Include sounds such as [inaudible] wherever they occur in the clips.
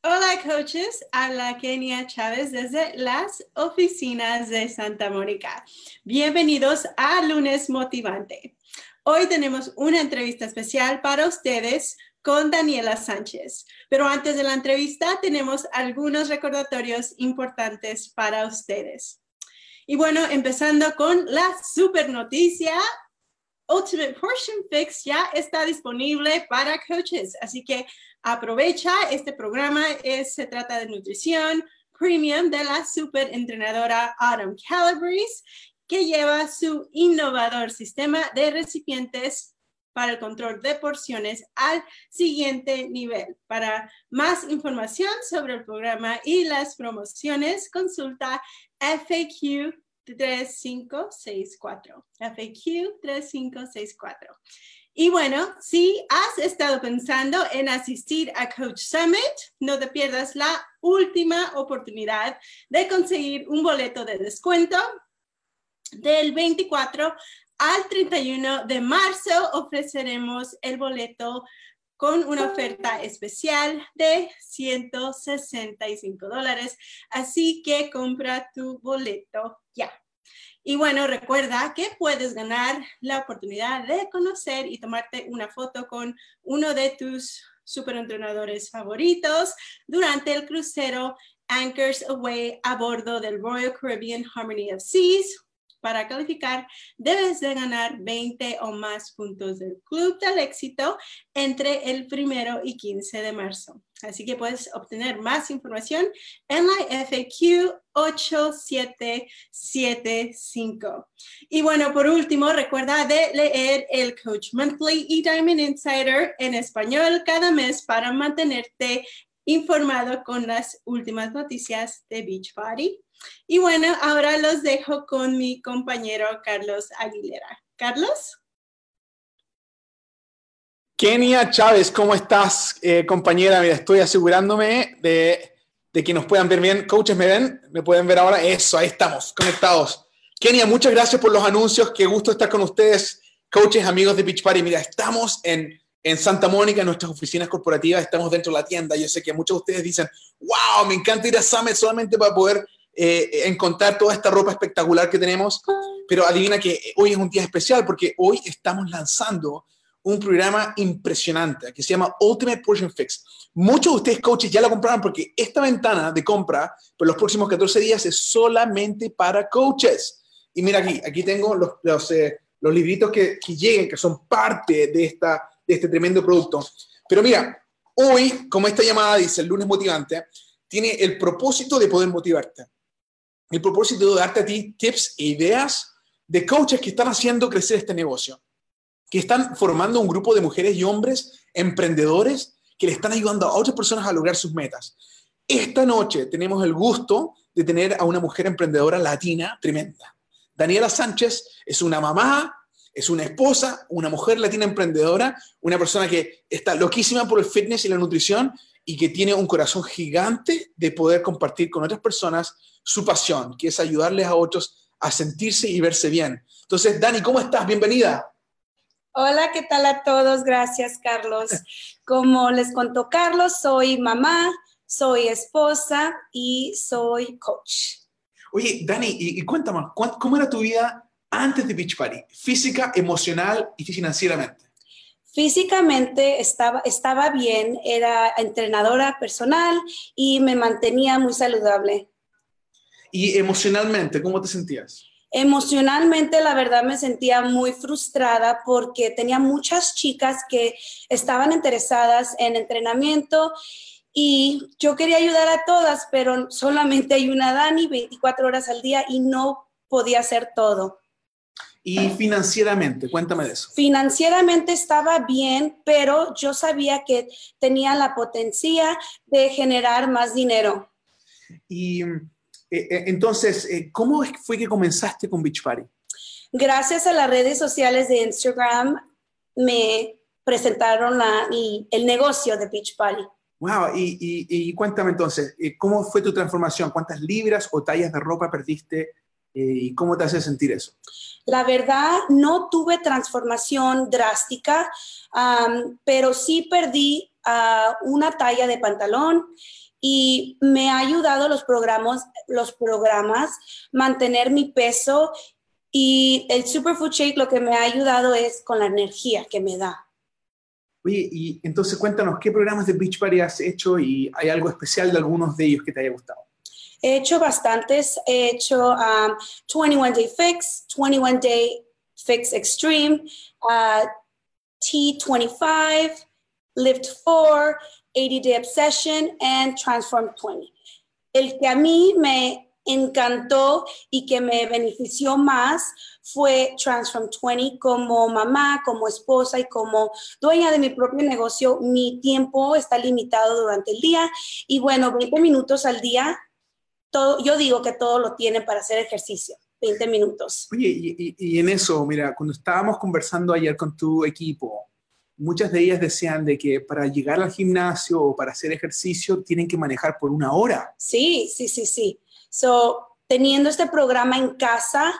Hola coaches, habla Kenia Chávez desde las oficinas de Santa Mónica. Bienvenidos a Lunes Motivante. Hoy tenemos una entrevista especial para ustedes con Daniela Sánchez. Pero antes de la entrevista tenemos algunos recordatorios importantes para ustedes. Y bueno, empezando con la super noticia, Ultimate Portion Fix ya está disponible para coaches, así que aprovecha este programa. se trata de nutrición premium de la super entrenadora Autumn Calabrese, que lleva su innovador sistema de recipientes para el control de porciones al siguiente nivel. Para más información sobre el programa y las promociones, consulta FAQ 3564. FAQ 3564. Y bueno, si has estado pensando en asistir a Coach Summit, no te pierdas la última oportunidad de conseguir un boleto de descuento del 24 al 31 de marzo. Ofreceremos el boleto con una oferta especial de 165 dólares. Así que compra tu boleto ya. Y bueno, recuerda que puedes ganar la oportunidad de conocer y tomarte una foto con uno de tus superentrenadores favoritos durante el crucero Anchors Away a bordo del Royal Caribbean Harmony of Seas para calificar, debes de ganar 20 o más puntos del Club del Éxito entre el primero y 15 de marzo. Así que puedes obtener más información en la FAQ 8775. Y bueno, por último, recuerda de leer el Coach Monthly y Diamond Insider en español cada mes para mantenerte informado con las últimas noticias de Beachbody. Y bueno, ahora los dejo con mi compañero Carlos Aguilera. Carlos. Kenia Chávez, ¿cómo estás, eh, compañera? Mira, estoy asegurándome de, que nos puedan ver bien. Coaches, ¿me ven? ¿Me pueden ver ahora? Eso, ahí estamos, conectados. Kenia, muchas gracias por los anuncios. Qué gusto estar con ustedes, coaches, amigos de Beach Party. Mira, estamos en, en Santa Mónica, en nuestras oficinas corporativas, estamos dentro de la tienda. Yo sé que muchos de ustedes dicen, wow, me encanta ir a Summit solamente para poder eh, encontrar toda esta ropa espectacular que tenemos, pero adivina que hoy es un día especial porque hoy estamos lanzando un programa impresionante que se llama Ultimate Portion Fix. Muchos de ustedes, coaches, ya lo compraron porque esta ventana de compra por los próximos 14 días es solamente para coaches. Y mira aquí, aquí tengo los, eh, los libritos que, que, lleguen, que son parte de, esta, de este tremendo producto. Pero mira, hoy, como esta llamada dice, el lunes motivante, tiene el propósito de poder motivarte el propósito de darte a ti tips e ideas de coaches que están haciendo crecer este negocio, que están formando un grupo de mujeres y hombres emprendedores que le están ayudando a otras personas a lograr sus metas. Esta noche tenemos el gusto de tener a una mujer emprendedora latina tremenda. Daniela Sánchez es una mamá, es una esposa, una mujer latina emprendedora, una persona que está loquísima por el fitness y la nutrición y que tiene un corazón gigante de poder compartir con otras personas su pasión, que es ayudarles a otros a sentirse y verse bien. Entonces, Dani, ¿cómo estás? Bienvenida. Hola, ¿qué tal a todos? Gracias, Carlos. Como les contó Carlos, soy mamá, soy esposa y soy coach. Oye, Dani, y, cuéntame, ¿cómo era tu vida antes de Beach Party? Física, emocional y financieramente. Físicamente estaba, estaba bien, era entrenadora personal y me mantenía muy saludable. ¿Y emocionalmente, cómo te sentías? Emocionalmente, la verdad, me sentía muy frustrada porque tenía muchas chicas que estaban interesadas en entrenamiento y yo quería ayudar a todas, pero solamente hay una Dani 24 horas al día y no podía hacer todo. Y financieramente, cuéntame de eso. Financieramente estaba bien, pero yo sabía que tenía la potencia de generar más dinero. Y eh, entonces, eh, ¿cómo fue que comenzaste con Beach Party? Gracias a las redes sociales de Instagram me presentaron el negocio de Beach Party. Wow, y, y, cuéntame entonces, ¿cómo fue tu transformación? ¿Cuántas libras o tallas de ropa perdiste y cómo te hace sentir eso? La verdad, no tuve transformación drástica, pero sí perdí ah, una talla de pantalón y me ha ayudado los programas, los programas, mantener mi peso y el Superfood Shake lo que me ha ayudado es con la energía que me da. Oye, y entonces cuéntanos, ¿qué programas de Beach Party has hecho y hay algo especial de algunos de ellos que te haya gustado? He hecho bastantes, he hecho 21 um, Day Fix, 21 Day Fix Extreme, uh, T25, Lift 4, 80 Day Obsession, and Transform 20. El que a mí me encantó y que me benefició más fue Transform 20 como mamá, como esposa y como dueña de mi propio negocio. Mi tiempo está limitado durante el día y bueno, 20 minutos al día, todo, yo digo que todo lo tiene para hacer ejercicio. 20 minutos. Oye, y, y en eso, mira, cuando estábamos conversando ayer con tu equipo, muchas de ellas decían de que para llegar al gimnasio o para hacer ejercicio tienen que manejar por una hora. Sí, sí, sí, sí. So, teniendo este programa en casa,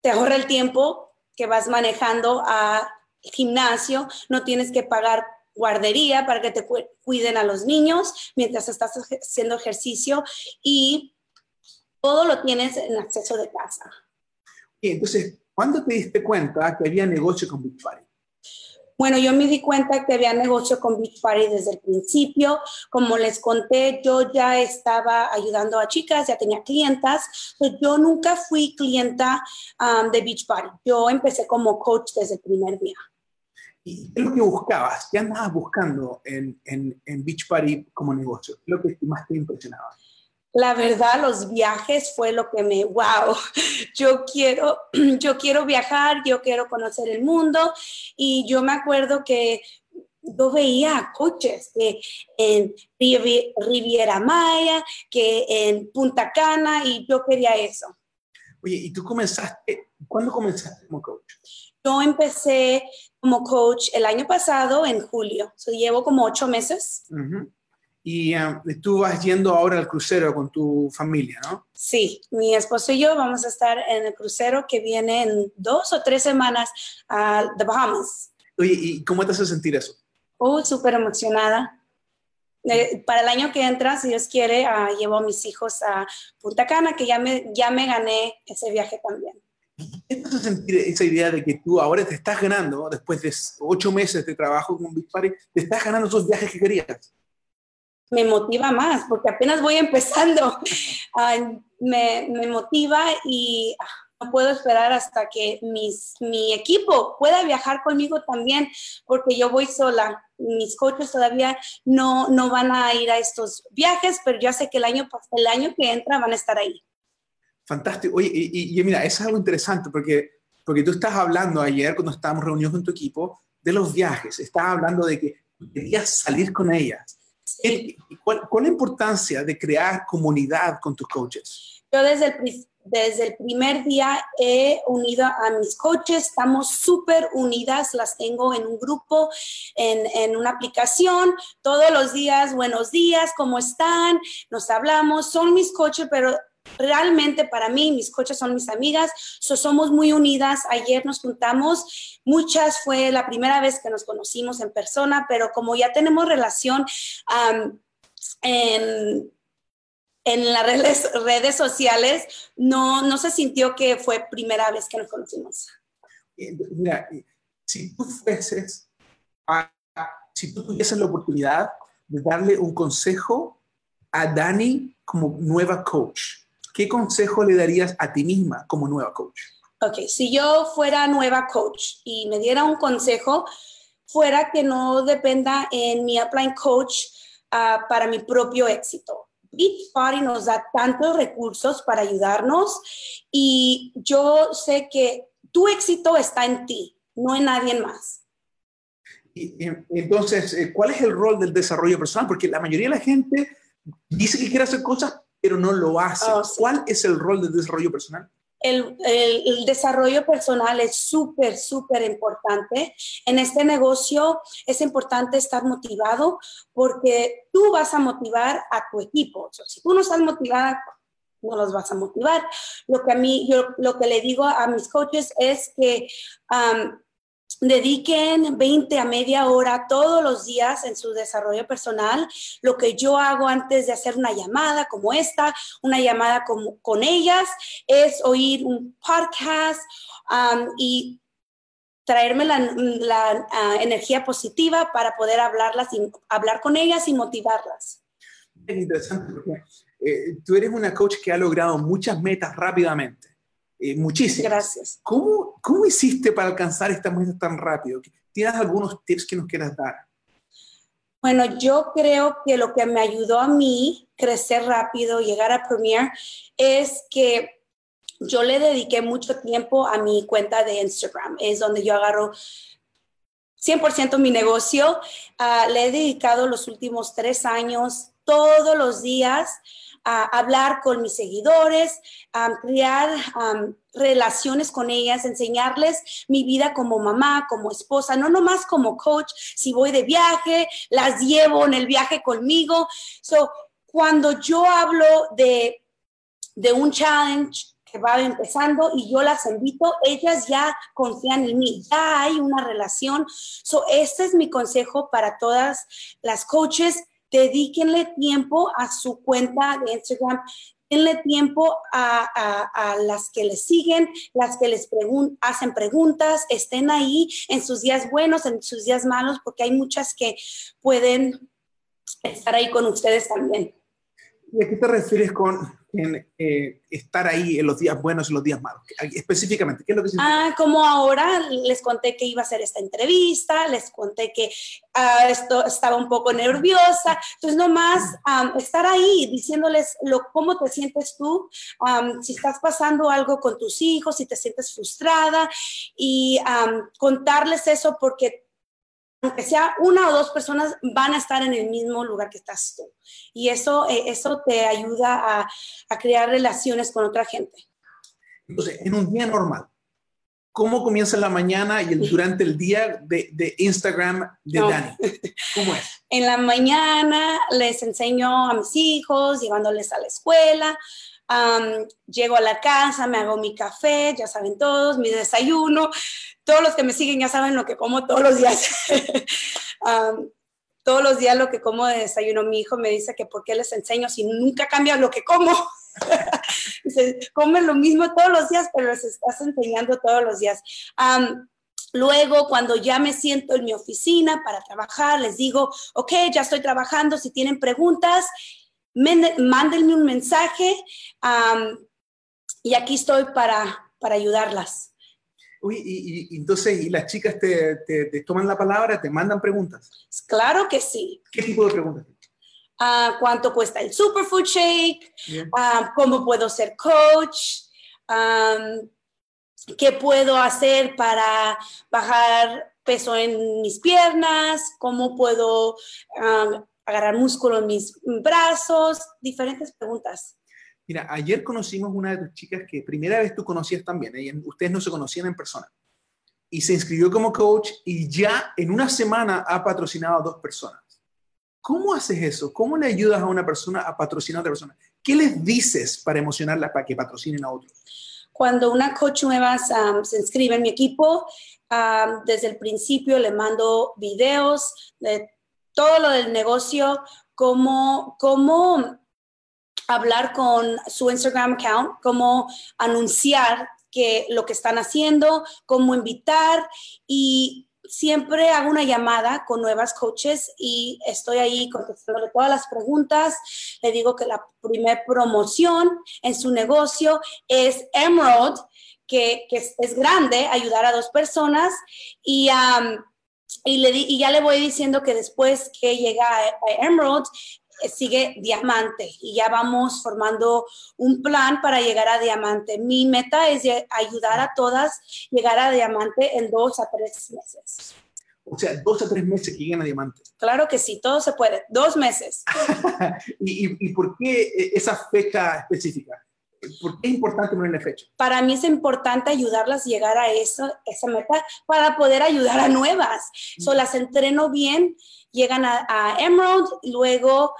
te ahorra el tiempo que vas manejando a gimnasio, no tienes que pagar guardería para que te cuiden a los niños mientras estás haciendo ejercicio y todo lo tienes en acceso de casa. Y entonces, ¿cuándo te diste cuenta que había negocio con Big Party? Bueno, yo me di cuenta que había negocio con Beach Party desde el principio. Como les conté, yo ya estaba ayudando a chicas, ya tenía clientas. Pues yo nunca fui clienta um, de Beach Party. Yo empecé como coach desde el primer día. ¿Y qué es lo que buscabas? ¿Qué andabas buscando en, en, en Beach Party como negocio? ¿Qué es lo que más te impresionaba? La verdad, los viajes fue lo que me, wow, yo quiero, [clears throat] yo quiero viajar, yo quiero conocer el mundo. Y yo me acuerdo que yo veía coches que en Riviera Maya, que en Punta Cana, y yo quería eso. Oye, ¿y tú comenzaste, cuándo comenzaste como coach? Yo empecé como coach el año pasado, en julio. llevo como ocho meses. Y um, tú vas yendo ahora al crucero con tu familia, ¿no? Sí, mi esposo y yo vamos a estar en el crucero que viene en dos o tres semanas a The Bahamas. Oye, ¿y cómo te hace sentir eso? Oh, súper emocionada. Eh, para el año que entra, si Dios quiere, uh, llevo a mis hijos a Punta Cana, que ya me, ya me gané ese viaje también. ¿Qué te hace sentir esa idea de que tú ahora te estás ganando, después de ocho meses de trabajo con Big Party, te estás ganando esos viajes que querías? Me motiva más, porque apenas voy empezando. [laughs] me, me, motiva y ah, no puedo esperar hasta que mis, mi equipo pueda viajar conmigo también, porque yo voy sola. Mis coaches todavía no, no van a ir a estos viajes, pero ya sé que el año, el año que entra van a estar ahí. Fantástico. Oye, y, y mira, eso es algo interesante, porque, porque tú estás hablando ayer, cuando estábamos reunidos con tu equipo, de los viajes. Estás hablando de que querías salir con ellas ¿Cuál, es la importancia de crear comunidad con tus coaches? Yo desde el, desde el primer día he unido a mis coaches, estamos súper unidas, las tengo en un grupo, en, en, una aplicación, todos los días, buenos días, ¿cómo están? Nos hablamos, son mis coaches, pero realmente para mí, mis coches son mis amigas, somos muy unidas. Ayer nos juntamos, muchas fue la primera vez que nos conocimos en persona, pero como ya tenemos relación en, en las redes, redes sociales, no, no se sintió que fue primera vez que nos conocimos. Mira, si tú fueses, si tú tuvieses la oportunidad de darle un consejo a Dani como nueva coach, ¿qué consejo le darías a ti misma como nueva coach? Ok, si yo fuera nueva coach y me diera un consejo, fuera que no dependa en mi upline coach uh, para mi propio éxito. Party nos da tantos recursos para ayudarnos y yo sé que tu éxito está en ti, no en nadie más. Y, entonces, eh, ¿cuál es el rol del desarrollo personal? Porque la mayoría de la gente dice que quiere hacer cosas, pero no lo hace. Oh, ¿Cuál es el rol del desarrollo personal? El, el, desarrollo personal es súper, súper importante. En este negocio es importante estar motivado porque tú vas a motivar a tu equipo. si tú no estás motivada, no los vas a motivar. Lo que a mí, yo lo que le digo a mis coaches es que dediquen 20 a media hora todos los días en su desarrollo personal. Lo que yo hago antes de hacer una llamada como esta, una llamada con, ellas, es oír un podcast um, y traerme la, ah, energía positiva para poder hablarlas y, hablar con ellas y motivarlas. Es interesante porque eh, tú eres una coach que ha logrado muchas metas rápidamente, eh, muchísimas. Gracias. ¿Cómo, ¿Cómo hiciste para alcanzar estas metas tan rápido? ¿Tienes algunos tips que nos quieras dar? Bueno, yo creo que lo que me ayudó a mí crecer rápido, llegar a Premier, es que yo le dediqué mucho tiempo a mi cuenta de Instagram. Es donde yo agarro 100% mi negocio. Ah, le he dedicado los últimos tres años todos los días a hablar con mis seguidores, a crear relaciones con ellas, enseñarles mi vida como mamá, como esposa, no nomás como coach, si voy de viaje, las llevo en el viaje conmigo. So, cuando yo hablo de, de un challenge, que va empezando y yo las invito, ellas ya confían en mí, ya hay una relación. So, este es mi consejo para todas las coaches, dedíquenle tiempo a su cuenta de Instagram, denle tiempo a, las que les siguen, las que les hacen preguntas, estén ahí en sus días buenos, en sus días malos, porque hay muchas que pueden estar ahí con ustedes también. ¿Y a qué te refieres con en eh, estar ahí en los días buenos y los días malos? Específicamente, ¿qué es lo que Ah, como ahora les conté que iba a hacer esta entrevista, les conté que ah, esto, estaba un poco nerviosa, entonces nomás estar ahí diciéndoles lo, cómo te sientes tú, si estás pasando algo con tus hijos, si te sientes frustrada y contarles eso porque aunque sea una o dos personas, van a estar en el mismo lugar que estás tú. Y eso, eh, eso te ayuda a, a, crear relaciones con otra gente. Entonces, en un día normal, ¿cómo comienza la mañana y el, durante el día de, de Instagram de Dani? ¿Cómo es? En la mañana les enseño a mis hijos, llevándoles a la escuela. Llego a la casa, me hago mi café, ya saben todos, mi desayuno, todos los que me siguen ya saben lo que como todos los días. [laughs] todos los días lo que como de desayuno, mi hijo me dice que por qué les enseño si nunca cambia lo que como. [laughs] dice, comen lo mismo todos los días, pero les estás enseñando todos los días. Luego, cuando ya me siento en mi oficina para trabajar, les digo, ok, ya estoy trabajando, si tienen preguntas, mándenme un mensaje y aquí estoy para, para ayudarlas. Uy, y, entonces, ¿y las chicas te, te, toman la palabra, te mandan preguntas? Claro que sí. ¿Qué tipo de preguntas? Uh, ¿Cuánto cuesta el Superfood Shake? Uh, ¿Cómo puedo ser coach? Um, ¿Qué puedo hacer para bajar peso en mis piernas? ¿Cómo puedo um, agarrar músculo en mis brazos? Diferentes preguntas. Mira, ayer conocimos una de tus chicas que primera vez tú conocías también, ¿eh? ustedes no se conocían en persona, y se inscribió como coach y ya en una semana ha patrocinado a dos personas. ¿Cómo haces eso? ¿Cómo le ayudas a una persona a patrocinar a otra persona? ¿Qué les dices para emocionarla para que patrocinen a otros? Cuando una coach nueva se inscribe en mi equipo, desde el principio le mando videos de todo lo del negocio, cómo, cómo hablar con su Instagram account, cómo anunciar que lo que están haciendo, cómo invitar y siempre hago una llamada con nuevas coaches y estoy ahí contestando todas las preguntas. Le digo que la primera promoción en su negocio es Emerald, que, es, grande, ayudar a dos personas y, y, le, y ya le voy diciendo que después que llega a Emerald, sigue diamante y ya vamos formando un plan para llegar a diamante. Mi meta es ayudar a todas llegar a diamante en dos a tres meses. O sea, dos a tres meses que lleguen a diamante. Claro que sí, todo se puede. Dos meses. [laughs] ¿Y, ¿Y, por qué esa fecha específica? ¿Por qué es importante ponerle fecha? Para mí es importante ayudarlas a llegar a eso, esa meta para poder ayudar a nuevas. So, las entreno bien, llegan a, Emerald, luego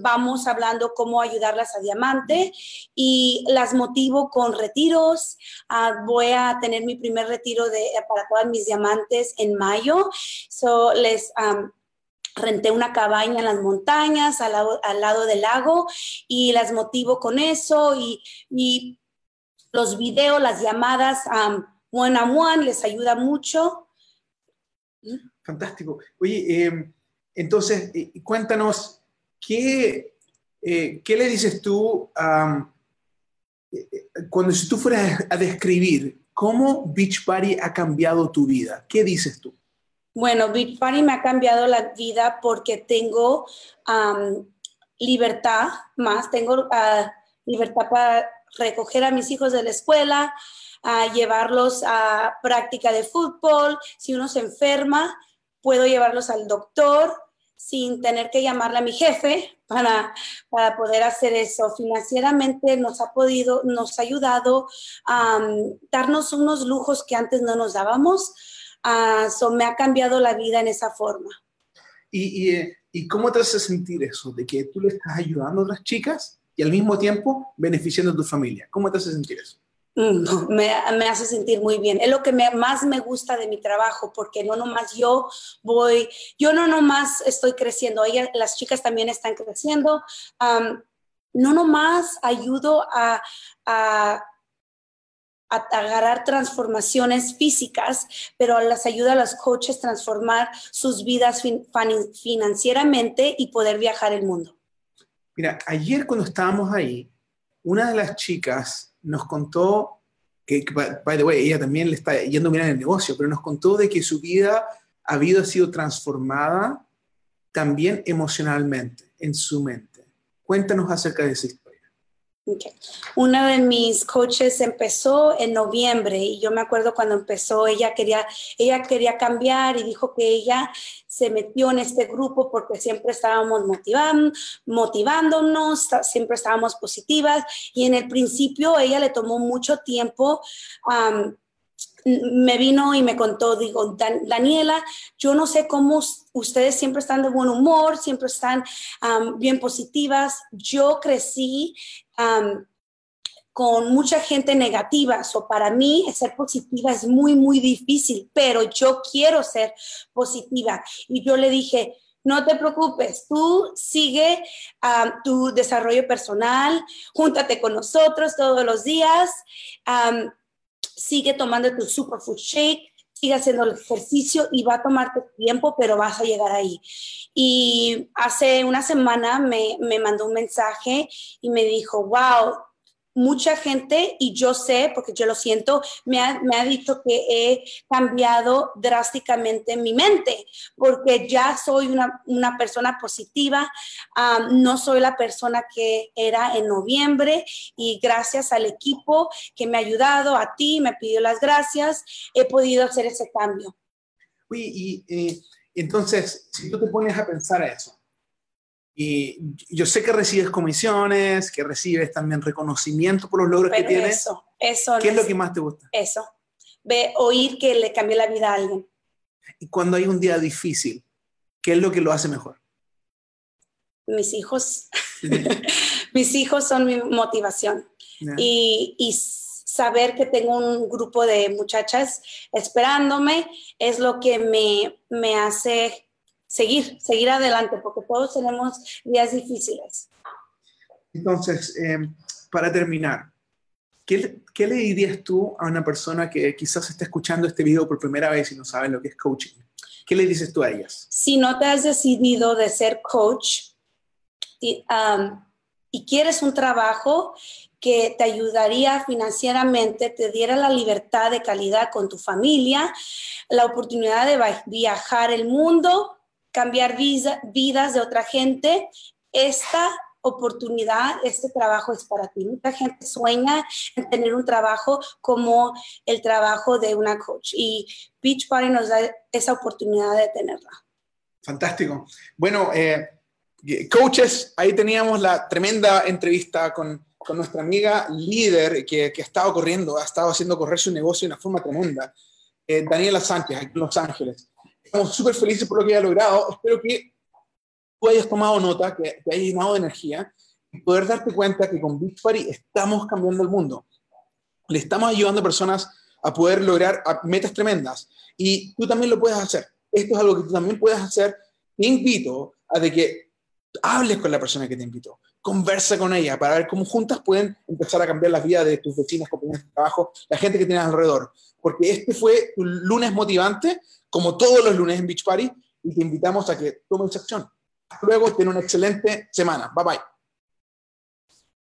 vamos hablando cómo ayudarlas a Diamante y las motivo con retiros. Ah, voy a tener mi primer retiro de, para todas mis diamantes en mayo. So, les renté una cabaña en las montañas, al lado, del lago, y las motivo con eso, y, los videos, las llamadas one on one les ayuda mucho. Fantástico. Oye, em, entonces, eh, cuéntanos, ¿qué, eh, ¿qué, le dices tú eh, cuando si tú fueras a describir cómo Beach Party ha cambiado tu vida? ¿Qué dices tú? Bueno, Party me ha cambiado la vida porque tengo libertad más, tengo ah, libertad para recoger a mis hijos de la escuela, a llevarlos a práctica de fútbol, si uno se enferma, puedo llevarlos al doctor sin tener que llamarle a mi jefe para, para poder hacer eso. Financieramente nos ha podido, nos ha ayudado a darnos unos lujos que antes no nos dábamos Uh, so me ha cambiado la vida en esa forma. ¿Y, y, y cómo te hace sentir eso? De que tú le estás ayudando a otras chicas y al mismo tiempo beneficiando a tu familia. ¿Cómo te hace sentir eso? Mm, me, me, hace sentir muy bien. Es lo que me, más me gusta de mi trabajo, porque no nomás yo voy, yo no nomás estoy creciendo, ellas, las chicas también están creciendo. Um, no nomás ayudo a, a a agarrar transformaciones físicas, pero las ayuda a los coaches transformar sus vidas financieramente y poder viajar el mundo. Mira, ayer cuando estábamos ahí, una de las chicas nos contó que, by the way, ella también le está yendo bien en el negocio, pero nos contó de que su vida ha habido, sido transformada también emocionalmente, en su mente. Cuéntanos acerca de eso. Una de mis coaches empezó en noviembre y yo me acuerdo cuando empezó, ella quería, ella quería cambiar y dijo que ella se metió en este grupo porque siempre estábamos motivando, motivándonos, siempre estábamos positivas y en el principio ella le tomó mucho tiempo. me vino y me contó, digo, Daniela, yo no sé cómo ustedes siempre están de buen humor, siempre están bien positivas. Yo crecí con mucha gente negativa. o para mí, ser positiva es muy, muy difícil, pero yo quiero ser positiva. Y yo le dije, no te preocupes, tú sigue tu desarrollo personal, júntate con nosotros todos los días, sigue tomando tu superfood shake, sigue haciendo el ejercicio y va a tomarte tiempo, pero vas a llegar ahí. Y hace una semana me, me mandó un mensaje y me dijo, wow, mucha gente, y yo sé, porque yo lo siento, me ha, me ha dicho que he cambiado drásticamente mi mente, porque ya soy una, una persona positiva, no soy la persona que era en noviembre, y gracias al equipo que me ha ayudado, a ti, me pidió las gracias, he podido hacer ese cambio. Uy, y eh, entonces, si tú te pones a pensar eso, y yo sé que recibes comisiones, que recibes también reconocimiento por los logros que tienes. Eso, eso. ¿Qué es lo que más te gusta? Eso. Ve, oír que le cambió la vida a alguien. Y cuando hay un día difícil, ¿qué es lo que lo hace mejor? Mis hijos. [laughs] Mis hijos son mi motivación. Y, y saber que tengo un grupo de muchachas esperándome es lo que me, me hace seguir, seguir adelante, porque todos tenemos días difíciles. Entonces, em, para terminar, ¿qué, ¿qué, le dirías tú a una persona que quizás está escuchando este video por primera vez y no sabe lo que es coaching? ¿Qué le dices tú a ellas? Si no te has decidido de ser coach y, y quieres un trabajo que te ayudaría financieramente, te diera la libertad de calidad con tu familia, la oportunidad de viajar el mundo, cambiar vidas de otra gente, esta oportunidad, este trabajo es para ti. Mucha gente sueña en tener un trabajo como el trabajo de una coach y Beach Party nos da esa oportunidad de tenerla. Fantástico. Bueno, eh, coaches, ahí teníamos la tremenda entrevista con, con nuestra amiga líder que, que, ha estado corriendo, ha estado haciendo correr su negocio de una forma tremenda, eh, Daniela Sánchez, aquí en Los Ángeles. Estamos súper felices por lo que ha logrado. Espero que tú hayas tomado nota, que te hayas llenado de energía y poder darte cuenta que con Beach Party estamos cambiando el mundo. Le estamos ayudando a personas a poder lograr metas tremendas y tú también lo puedes hacer. Esto es algo que tú también puedes hacer. Te invito a que hables con la persona que te invitó, conversa con ella para ver cómo juntas pueden empezar a cambiar la vida de tus vecinas, compañeros de trabajo, la gente que tienes alrededor. Porque este fue tu lunes motivante, como todos los lunes en Beach Party, y te invitamos a que tomes acción. Luego, ten una excelente semana. Bye bye.